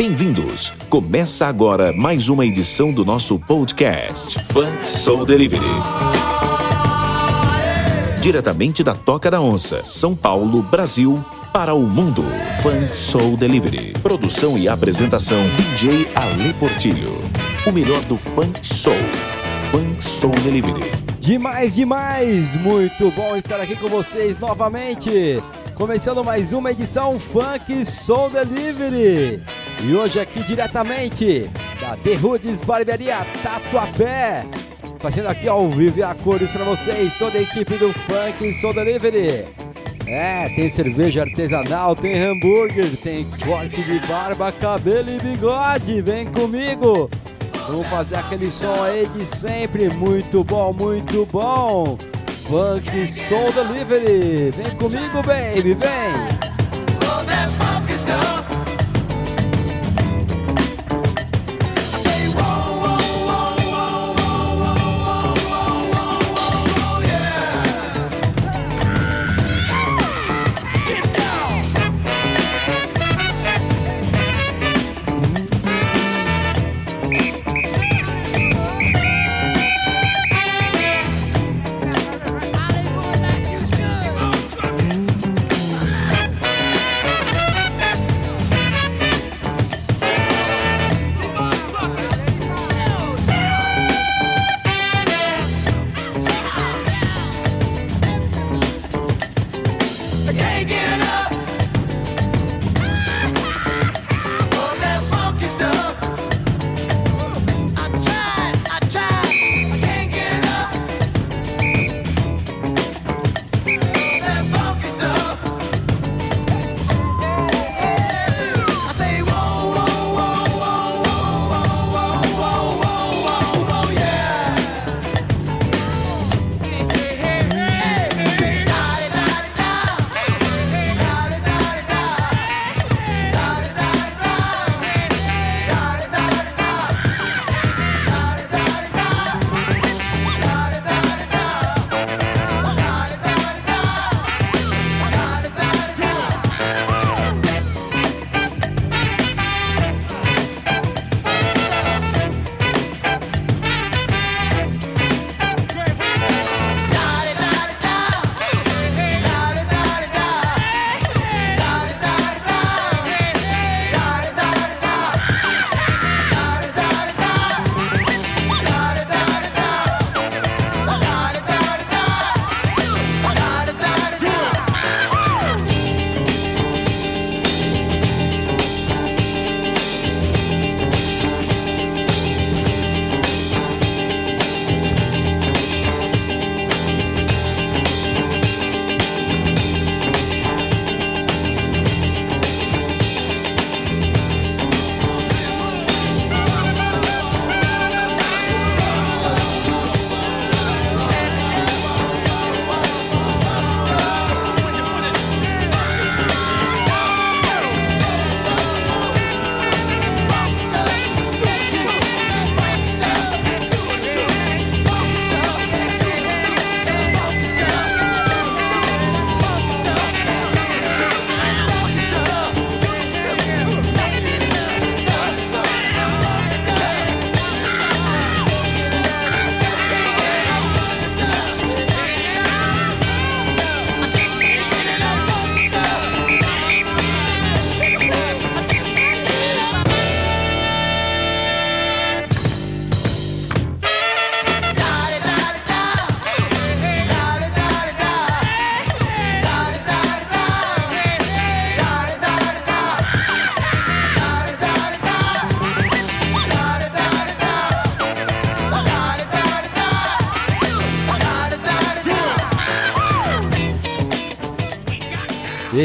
Bem-vindos! Começa agora mais uma edição do nosso podcast Funk Soul Delivery. Diretamente da Toca da Onça, São Paulo, Brasil, para o mundo. Funk Soul Delivery. Produção e apresentação DJ Ale Portilho. O melhor do Funk Soul. Funk Soul Delivery. Demais, demais! Muito bom estar aqui com vocês novamente. Começando mais uma edição Funk Soul Delivery. E hoje aqui diretamente da The Roots Barbearia Tatuapé. Fazendo aqui ao vivo e a cores para vocês, toda a equipe do Funk Soul Delivery. É, tem cerveja artesanal, tem hambúrguer, tem corte de barba, cabelo e bigode. Vem comigo! Vamos fazer aquele som aí de sempre. Muito bom, muito bom. Funk Soul Delivery. Vem comigo, baby, vem.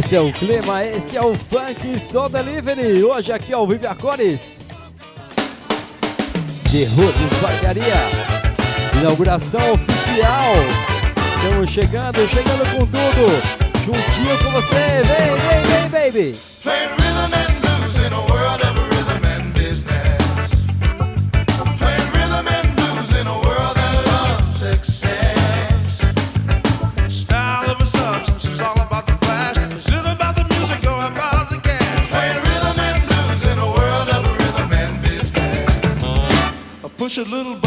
Esse é o clima, esse é o Funk Soul Delivery. Hoje aqui ao Vive a Cores. De Roots Barbearia. Inauguração oficial. Estamos chegando, chegando com tudo. Juntinho com você. Vem, vem, vem, baby. a little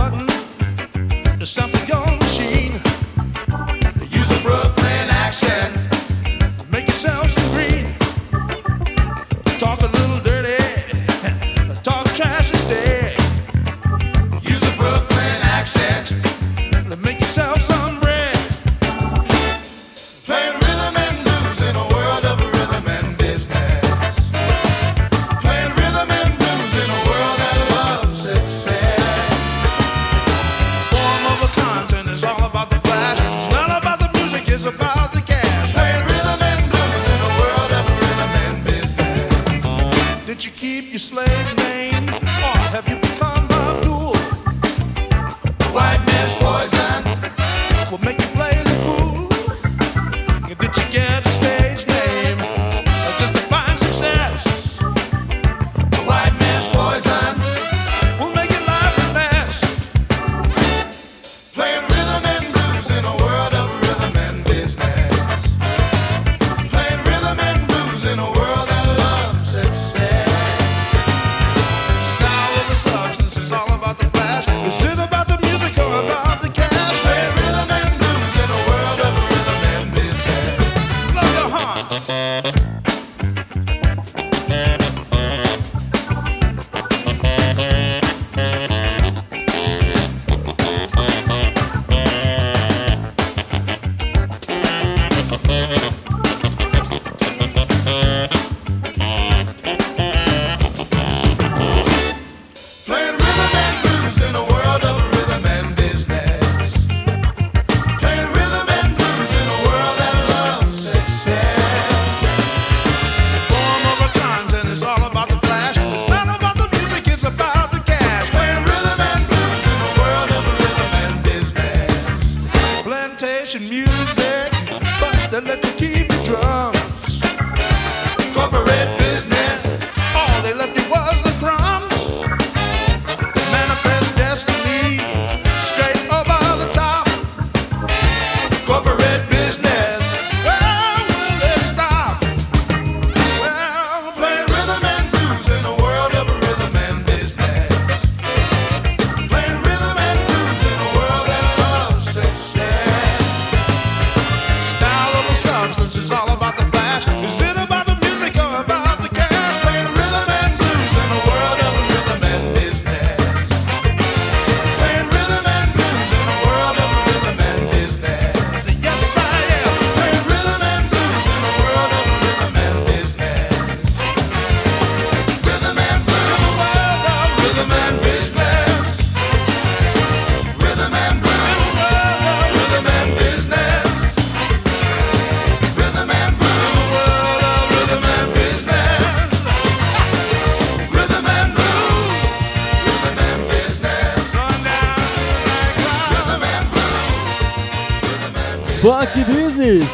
Funk Business.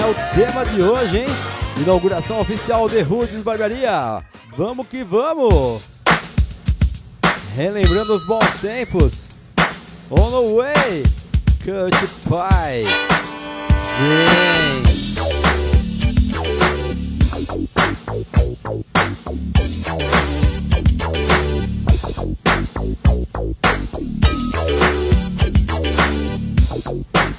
É o tema de hoje, hein? Inauguração oficial de Rudes Barbearia. Vamos que vamos! Relembrando os bons tempos. On the way, Cut Pie. Vem!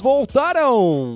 Voltaram!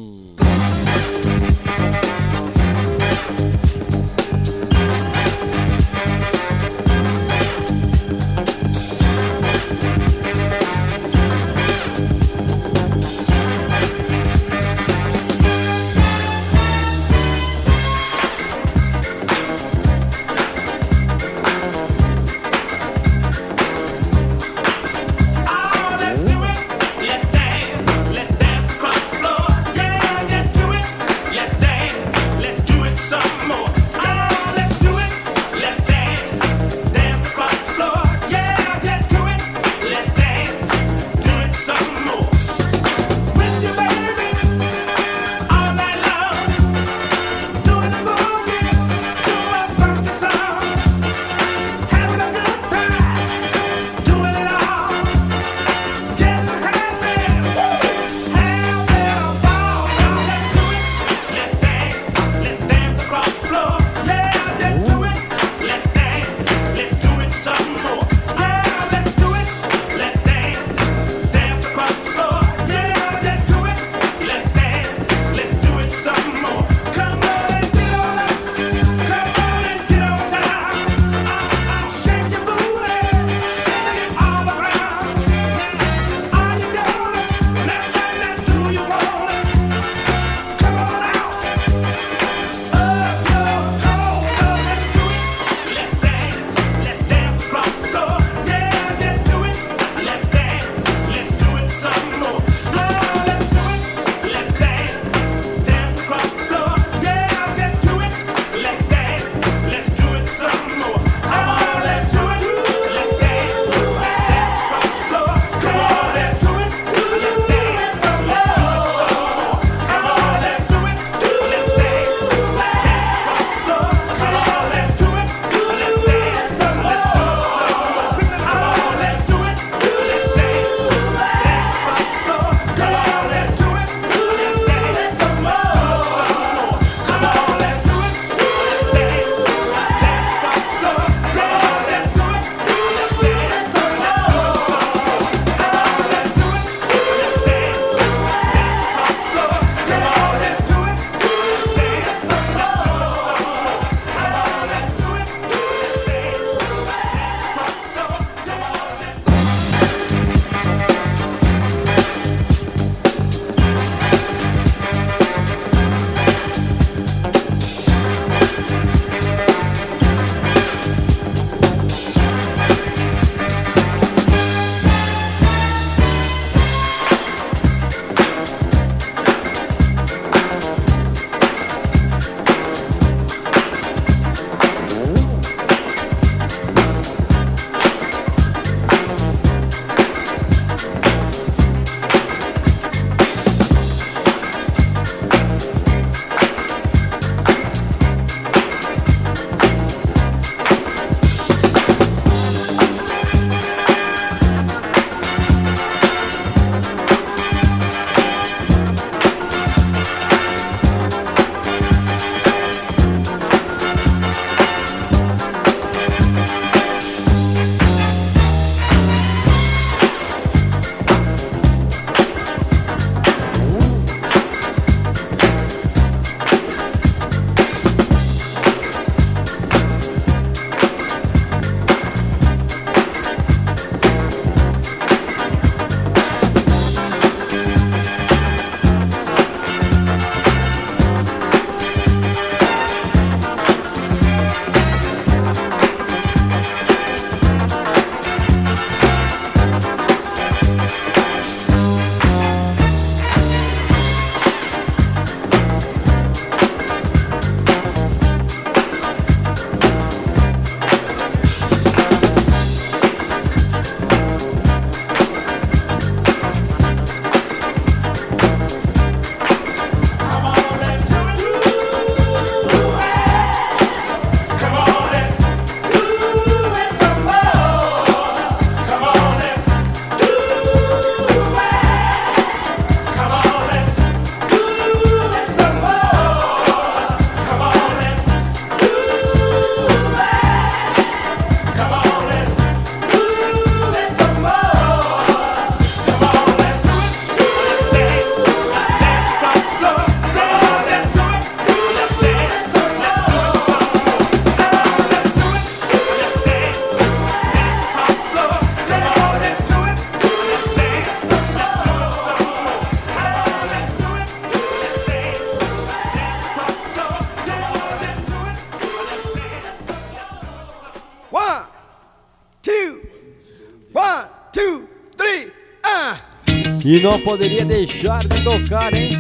não poderia deixar de tocar, hein?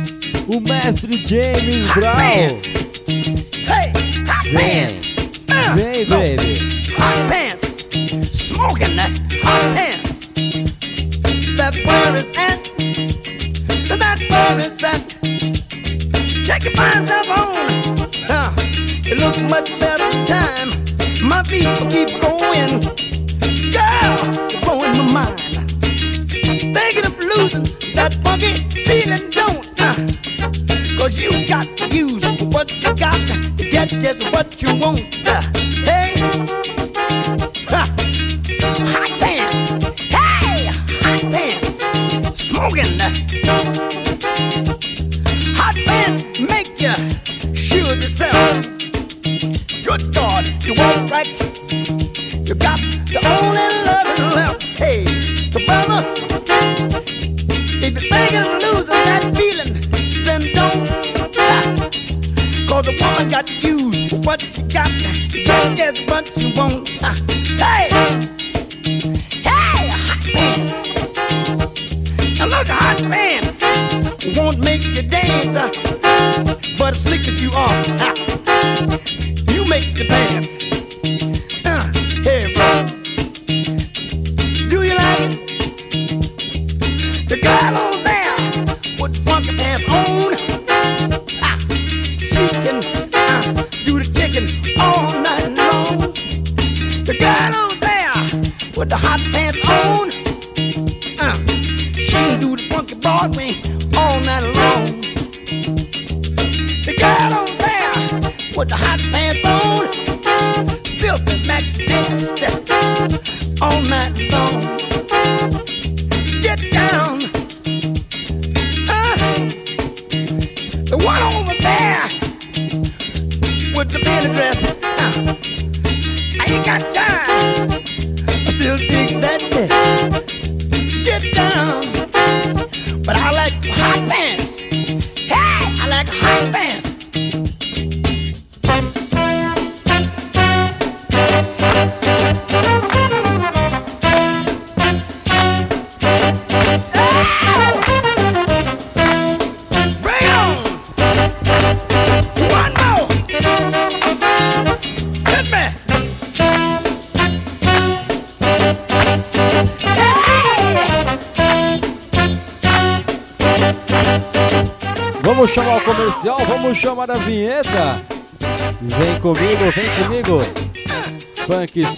O mestre James Brown. Hey, hot pants. Uh, Vem, baby. Hot pants. Smoking that hot pants. That bird is at. That bird is at. Check your pants up on. Uh, it looks much better time. My people keep going. what you got. You Don't just what you want.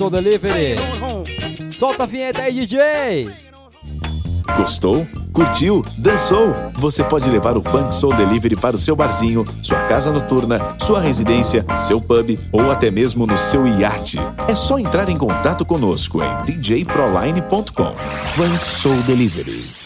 Soul Delivery. Solta a vinheta aí, DJ! Gostou? Curtiu? Dançou? Você pode levar o Funk Soul Delivery para o seu barzinho, sua casa noturna, sua residência, seu pub ou até mesmo no seu iate. É só entrar em contato conosco em djproline.com. Funk Soul Delivery.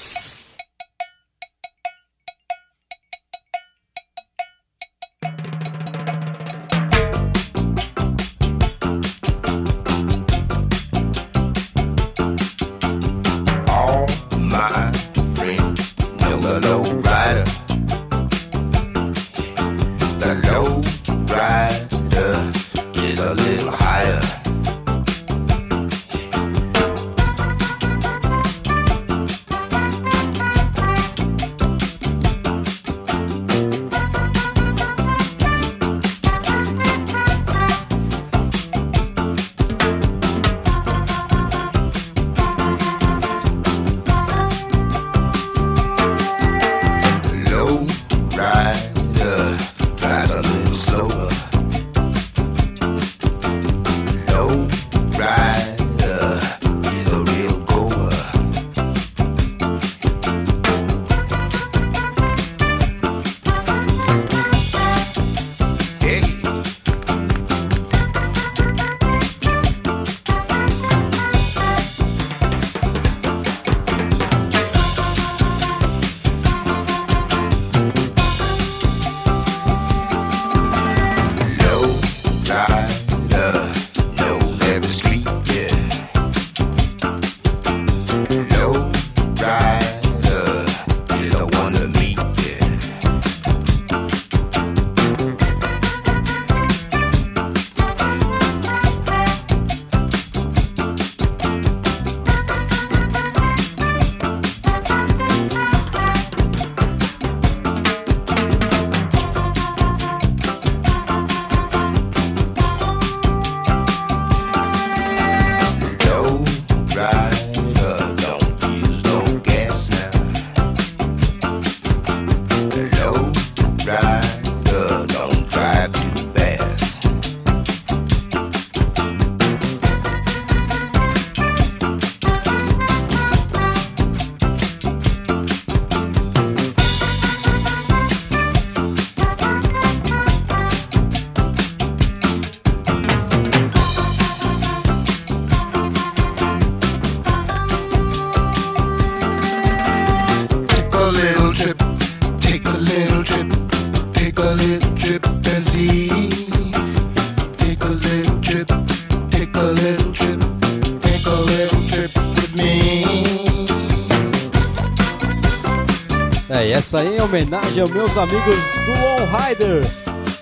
Essa aí é homenagem aos meus amigos do Long Rider.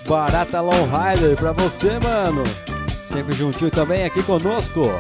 Barata Long Rider pra você, mano. Sempre juntinho também aqui conosco.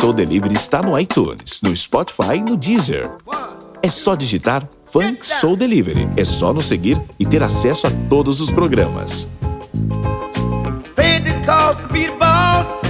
Soul Delivery está no iTunes, no Spotify e no Deezer. É só digitar Funk Soul Delivery. É só nos seguir e ter acesso a todos os programas. Be the boss.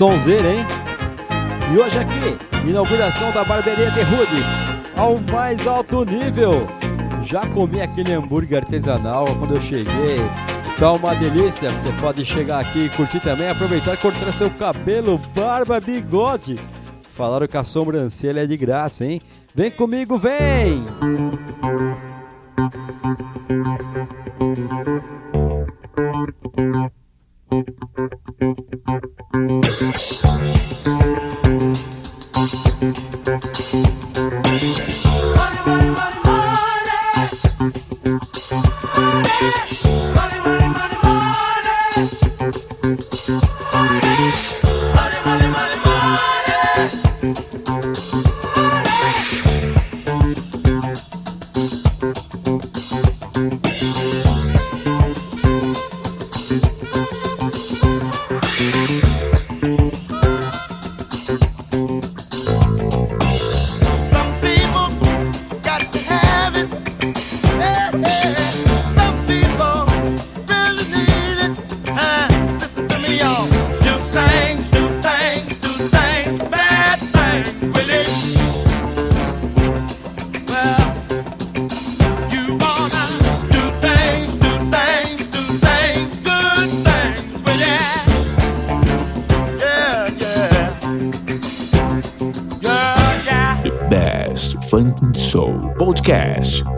sonzeira, hein? E hoje aqui, inauguração da barbearia de Rudes, ao mais alto nível. Já comi aquele hambúrguer artesanal quando eu cheguei. Tá uma delícia. Você pode chegar aqui e curtir também, aproveitar e cortar seu cabelo, barba, bigode. Falaram que a sobrancelha é de graça, hein? Vem comigo, vem! Música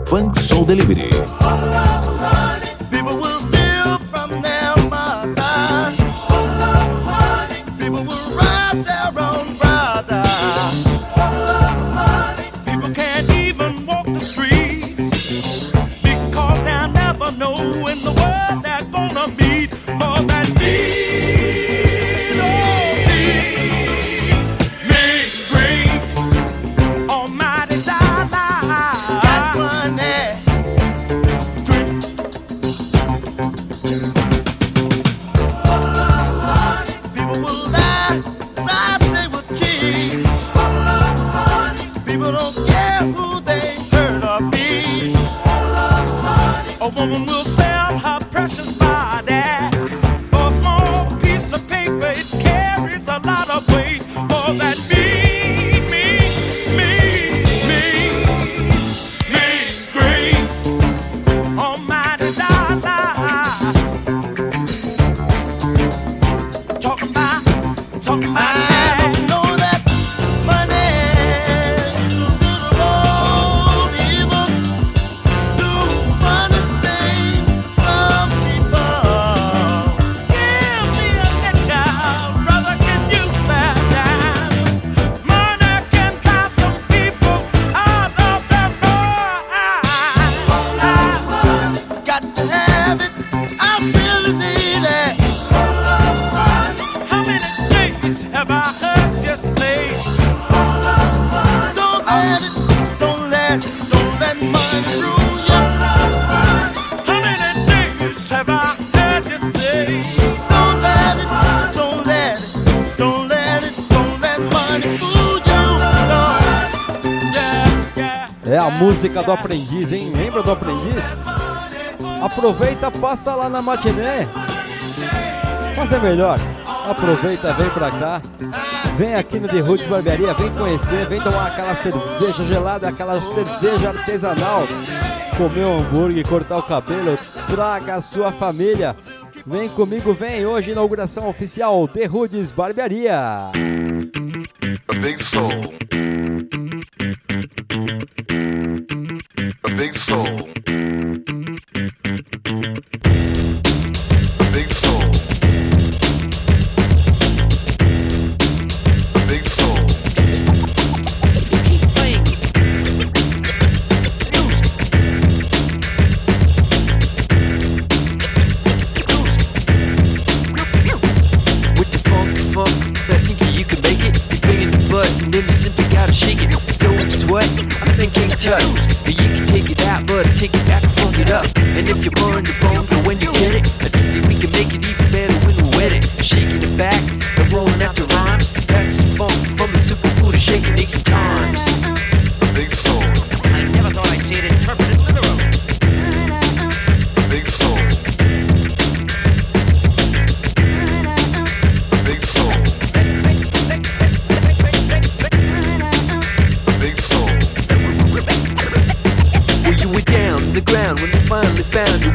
Funk Soul Delivery. música do aprendiz, hein? Lembra do aprendiz? Aproveita, passa lá na matiné. Mas é melhor, aproveita, vem pra cá. Vem aqui no The Roots Barbearia, vem conhecer, vem tomar aquela cerveja gelada, aquela cerveja artesanal. Comer um hambúrguer, cortar o cabelo, traga a sua família. Vem comigo, vem hoje, inauguração oficial The Roots Barbearia. Big Soul. big soul.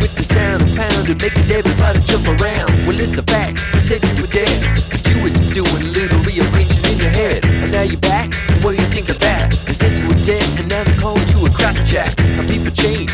With the sound of pounding, making everybody jump around. Well, it's a fact, you said you were dead. But you were just doing a little rearranging in your head. And now you're back, what do you think of that? They said you were dead, and now they're you a crackerjack. Now people change.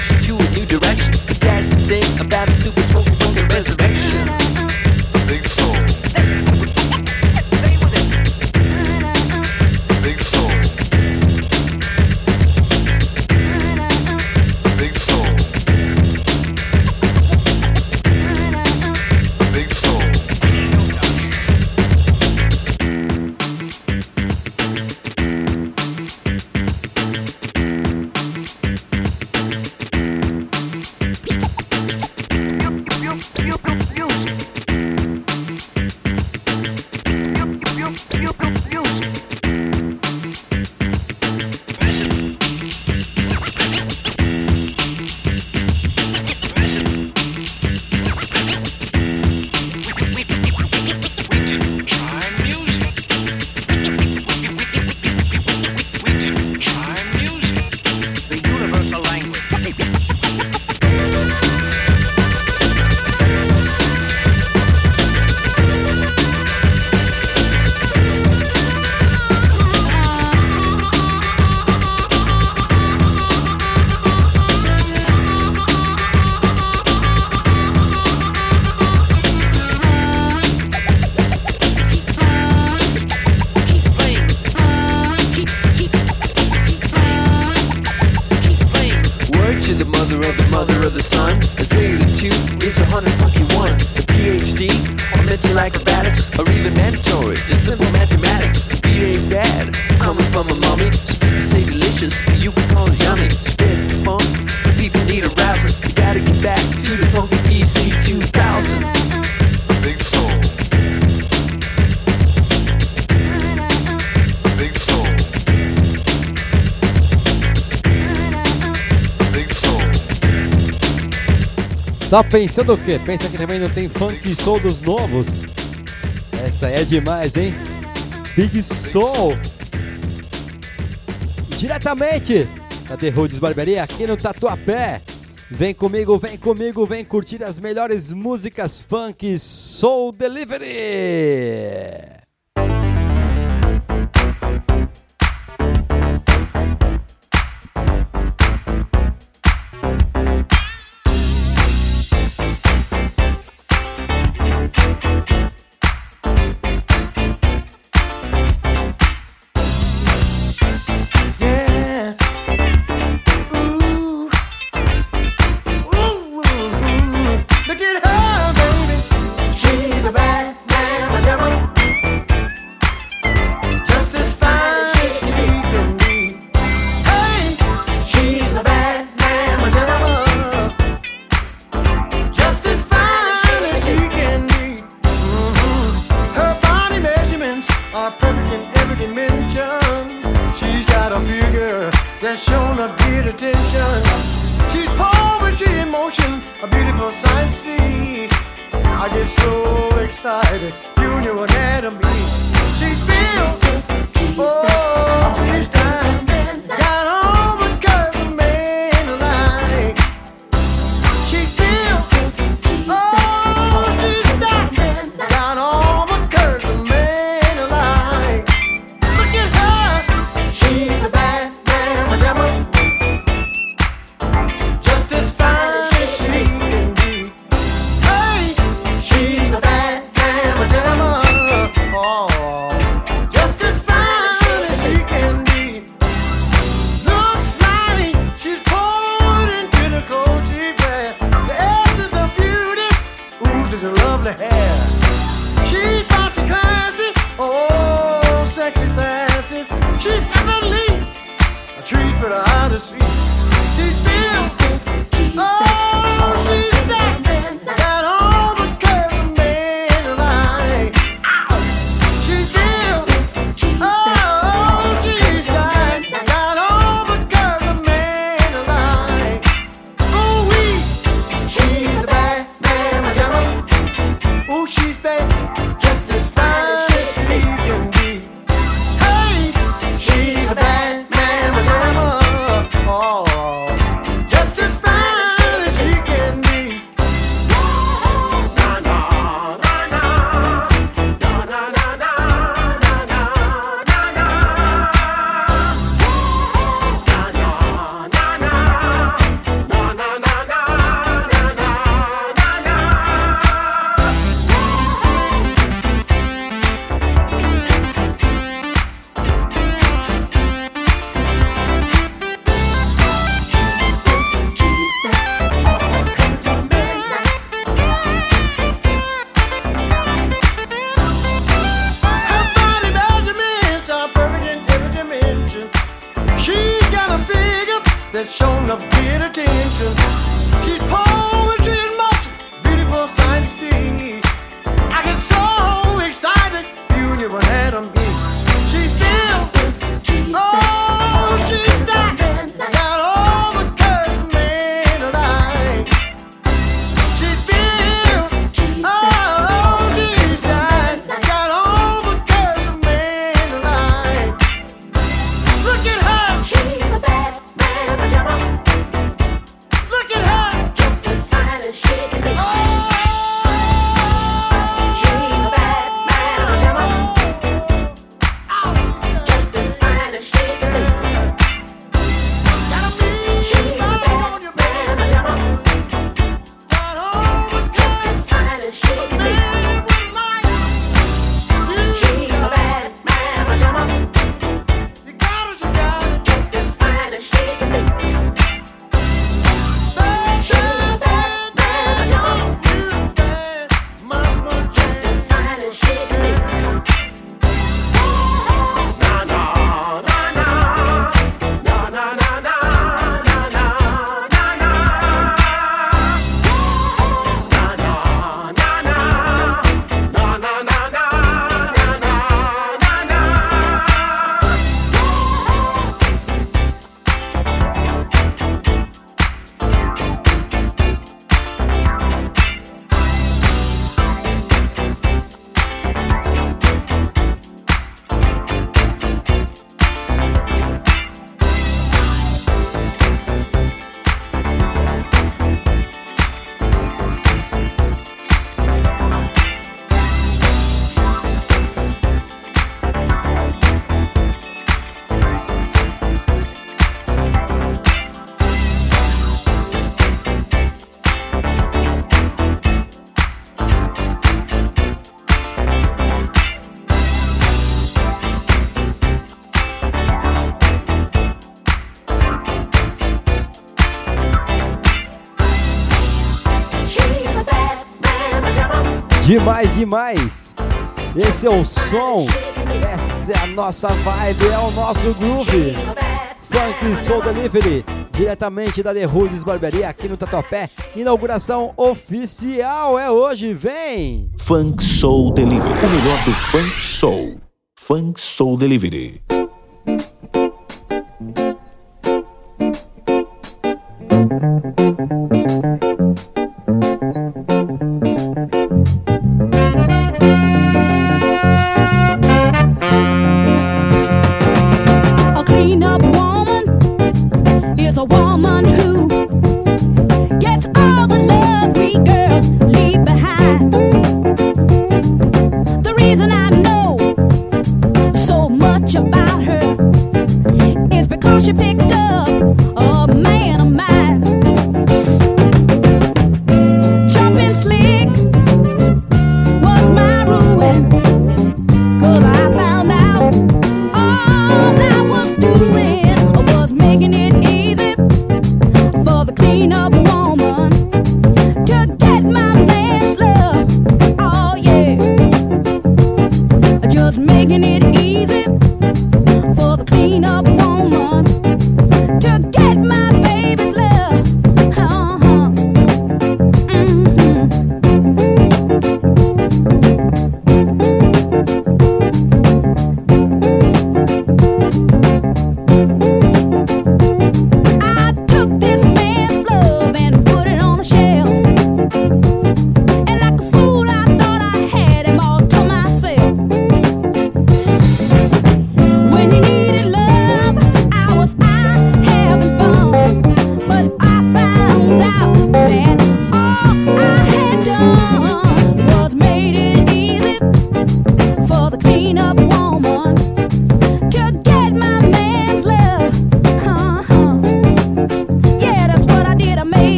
Tá pensando o quê? Pensa que também não tem funk soul dos novos? Essa é demais, hein? Big Soul! Diretamente da The Roots Barbearia aqui no Tatuapé. Vem comigo, vem comigo, vem curtir as melhores músicas funk Soul Delivery! Demais, demais. Esse é o som, essa é a nossa vibe, é o nosso groove. Funk Soul Delivery, diretamente da The Rudes Barbearia, aqui no Tatuapé. Inauguração oficial é hoje, vem! Funk Soul Delivery, o melhor do Funk Soul. Funk Soul Delivery.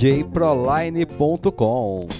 djproline.com.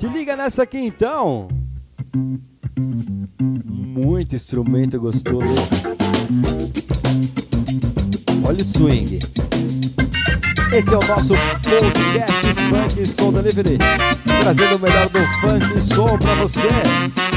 Se liga nessa aqui então. Muito instrumento gostoso. Olha o swing. Esse é o nosso podcast Funk Soul Delivery, trazendo o melhor do funk soul para você.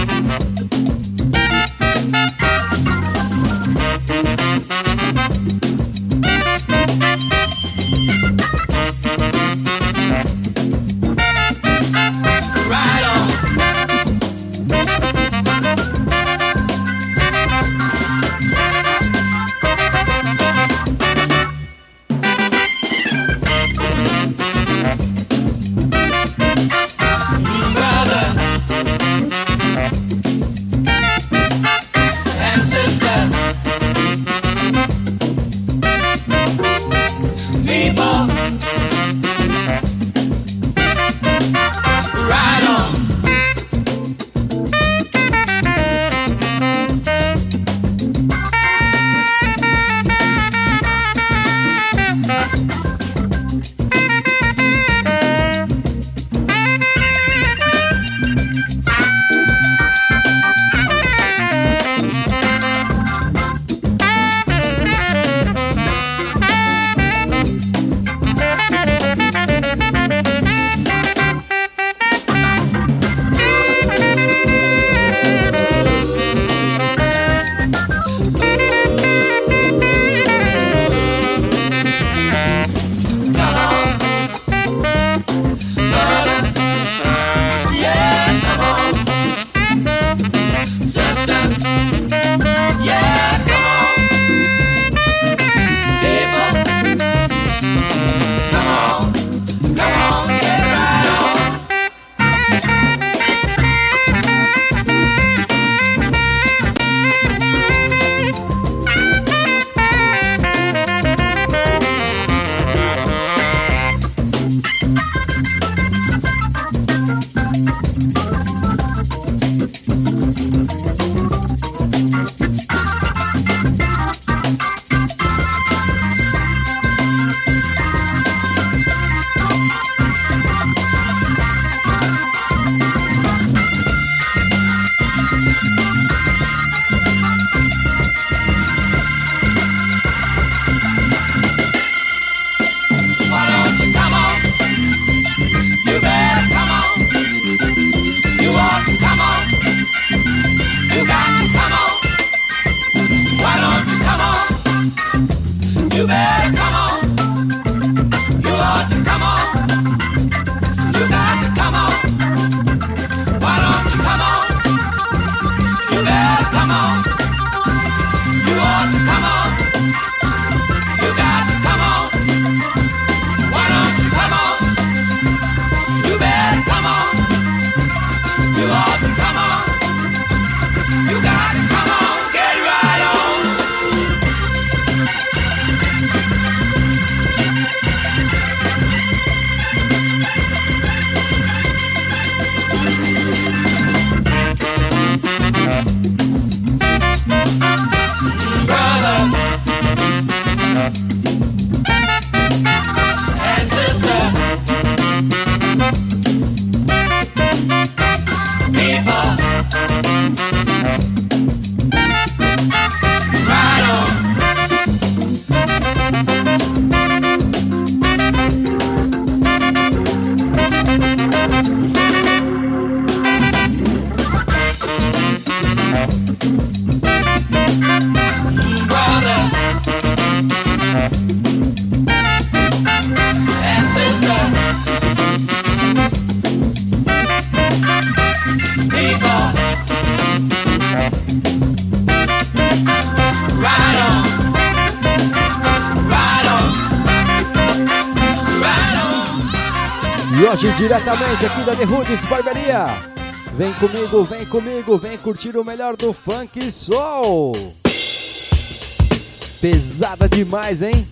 Diretamente aqui da Nerudes Barbearia. Vem comigo, vem comigo, vem curtir o melhor do funk soul. Pesada demais, hein?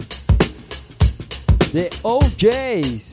The OJs.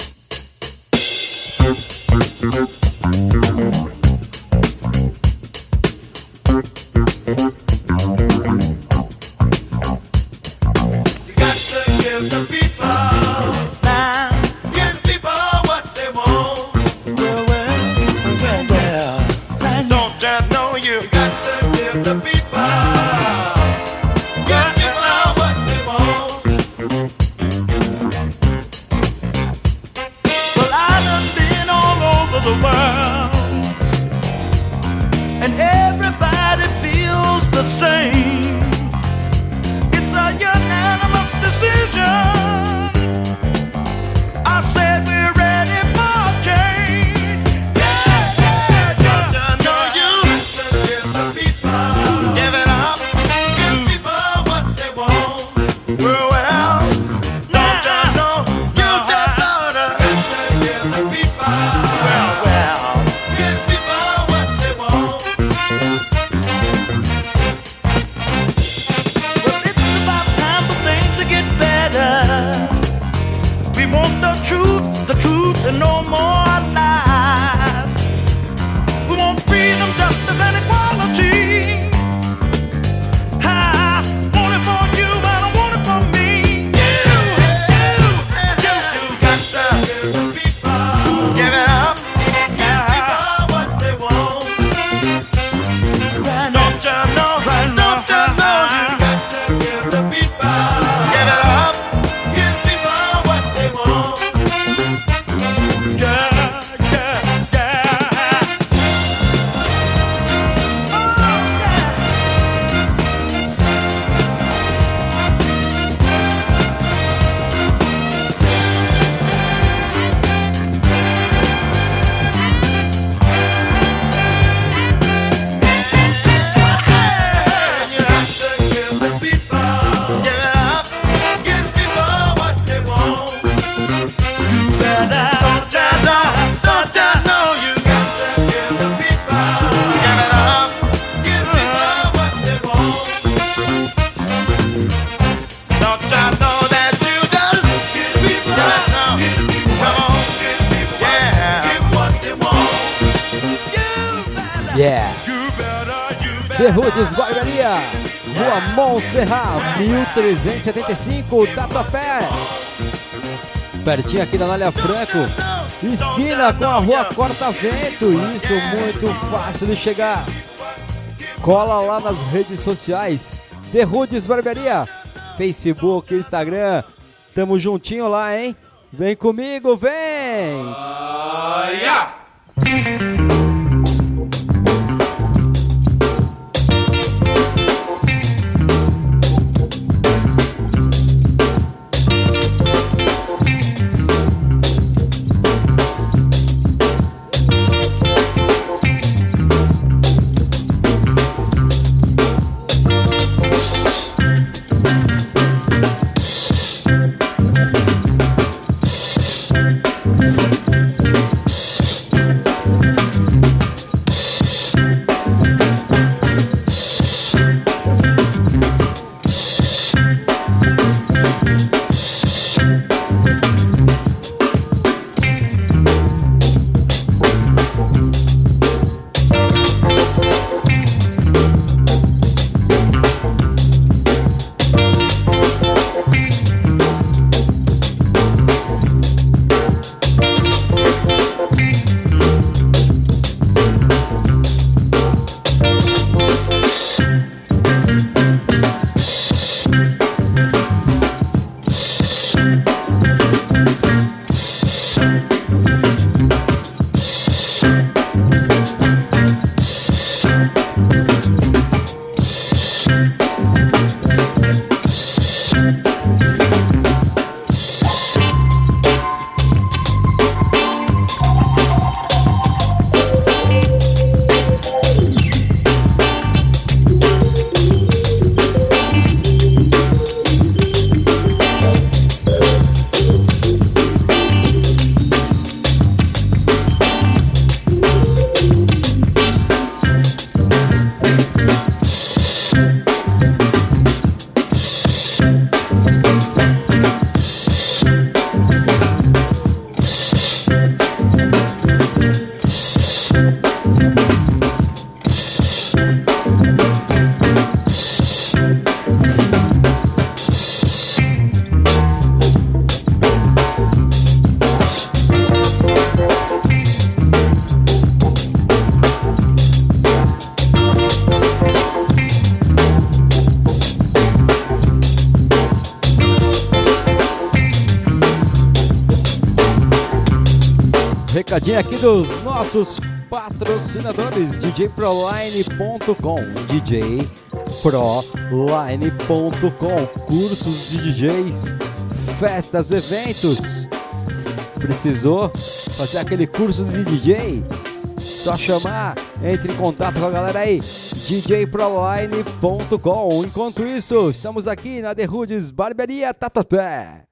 pertinho aqui da Nália Franco. Esquina com a rua Corta Vento. Isso, muito fácil de chegar. Cola lá nas redes sociais. The Rudes Barbearia. Facebook, Instagram. Tamo juntinho lá, hein? Vem comigo, vem! Uh, yeah. os nossos patrocinadores, djproline.com, djproline.com, cursos de DJs, festas, eventos. Precisou fazer aquele curso de DJ? Só chamar, entre em contato com a galera aí, djproline.com. Enquanto isso, estamos aqui na The Rudes Barbearia Tatuapé.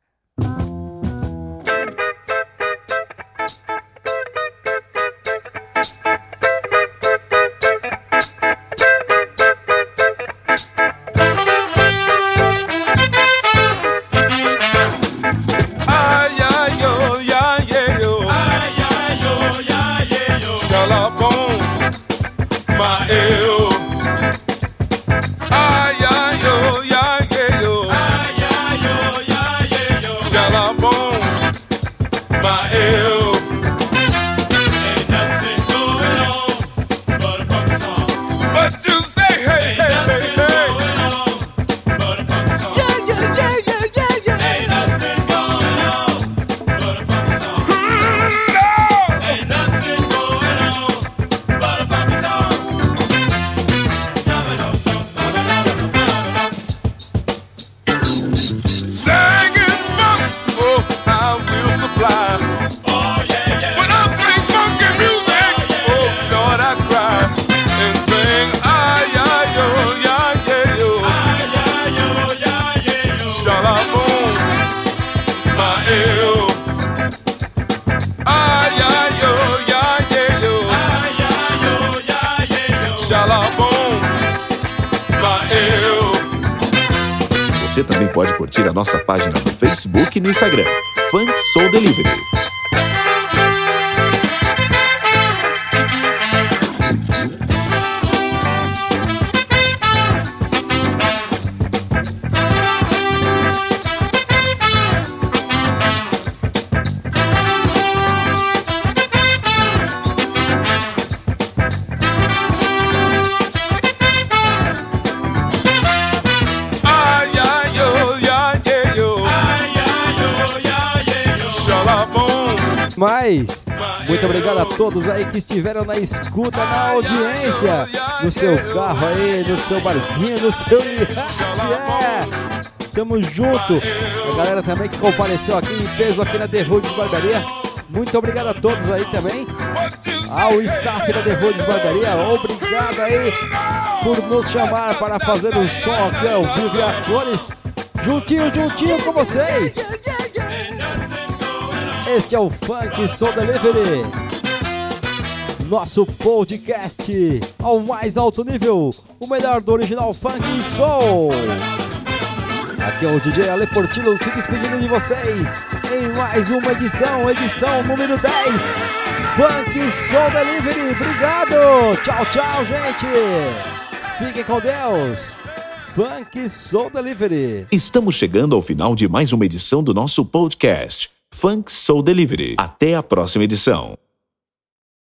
Você também pode curtir a nossa página no Facebook e no Instagram. Funk Soul Delivery. Mas, muito obrigado a todos aí que estiveram na escuta, na audiência, no seu carro aí, no seu barzinho, no seu iate, é. Tamo junto. A galera também que compareceu aqui em peso aqui na The Roots Barbearia. Muito obrigado a todos aí também. Ao staff da The Roots Barbearia, obrigado aí por nos chamar para fazer o som aqui ao vivo e a cores. Juntinho, juntinho com vocês. Este é o Funk Soul Delivery. Nosso podcast ao mais alto nível, o melhor do original funk soul. Aqui é o DJ Ale Portillo se despedindo de vocês em mais uma edição, edição número 10. Funk Soul Delivery. Obrigado. Tchau, tchau, gente. Fiquem com Deus. Funk Soul Delivery. Estamos chegando ao final de mais uma edição do nosso podcast, Funk Soul Delivery. Até a próxima edição.